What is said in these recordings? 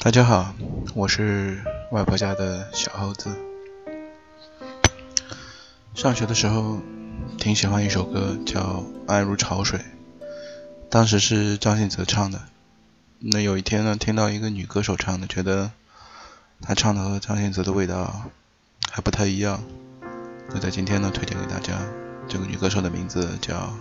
大家好，我是外婆家的小猴子。上学的时候挺喜欢一首歌，叫《爱如潮水》，当时是张信哲唱的。那有一天呢，听到一个女歌手唱的，觉得她唱的和张信哲的味道还不太一样。就在今天呢，推荐给大家，这个女歌手的名字叫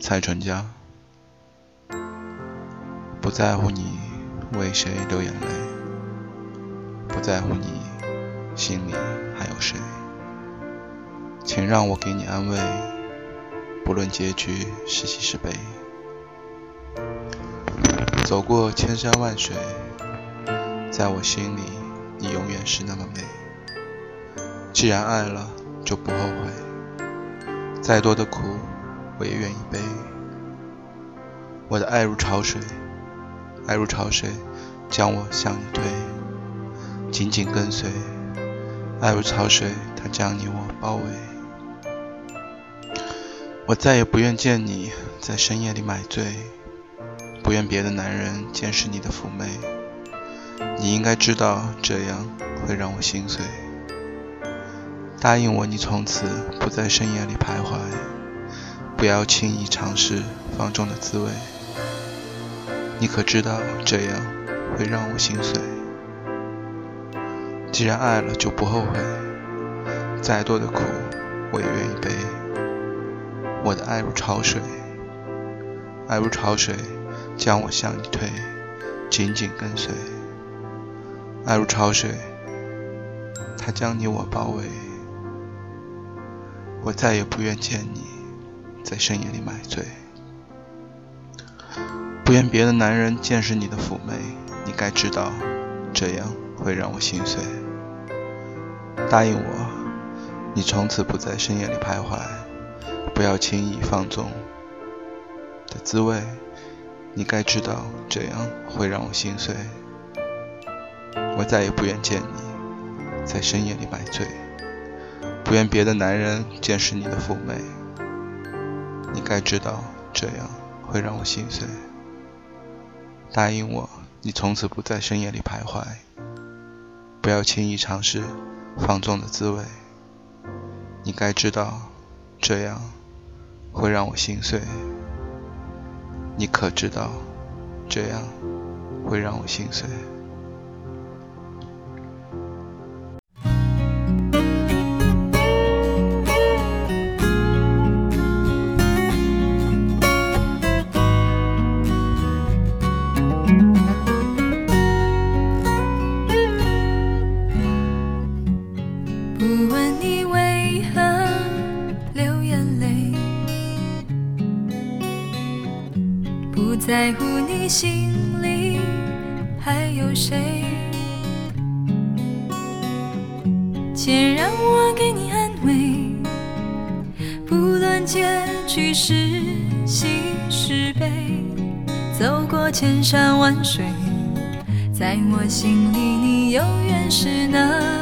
蔡淳佳。不在乎你。为谁流眼泪？不在乎你心里还有谁？请让我给你安慰，不论结局是喜是悲。走过千山万水，在我心里，你永远是那么美。既然爱了，就不后悔。再多的苦，我也愿意背。我的爱如潮水。爱如潮水，将我向你推，紧紧跟随。爱如潮水，它将你我包围。我再也不愿见你在深夜里买醉，不愿别的男人见识你的妩媚。你应该知道，这样会让我心碎。答应我，你从此不在深夜里徘徊，不要轻易尝试放纵的滋味。你可知道这样会让我心碎？既然爱了就不后悔，再多的苦我也愿意背。我的爱如潮水，爱如潮水将我向你推，紧紧跟随。爱如潮水，它将你我包围。我再也不愿见你在深夜里买醉。不愿别的男人见识你的妩媚，你该知道，这样会让我心碎。答应我，你从此不在深夜里徘徊，不要轻易放纵的滋味，你该知道，这样会让我心碎。我再也不愿见你在深夜里买醉，不愿别的男人见识你的妩媚，你该知道，这样会让我心碎。答应我，你从此不在深夜里徘徊，不要轻易尝试放纵的滋味。你该知道，这样会让我心碎。你可知道，这样会让我心碎。在乎你心里还有谁？且让我给你安慰，不论结局是喜是悲，走过千山万水，在我心里你永远是那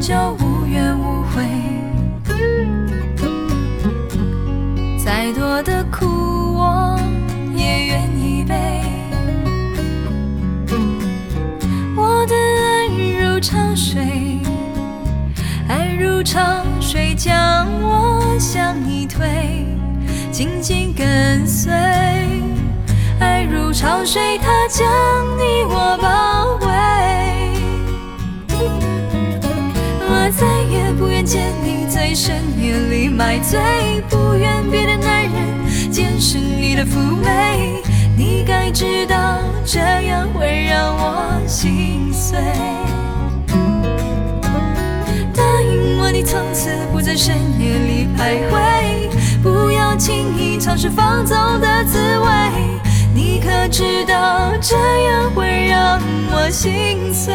就无怨无悔。再多的苦我也愿意背。我的爱如潮水爱如潮水将我向你推紧紧跟随。爱如潮水它将你我包在深夜里买醉，不愿别的男人见识你的妩媚。你该知道，这样会让我心碎。答应我，你从此不在深夜里徘徊，不要轻易尝试放纵的滋味。你可知道，这样会让我心碎？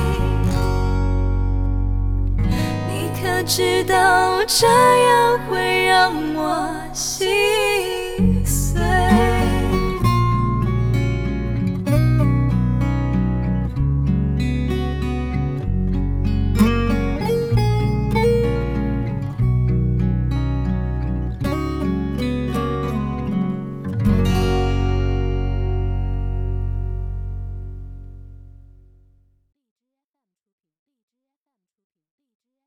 知道，这样会让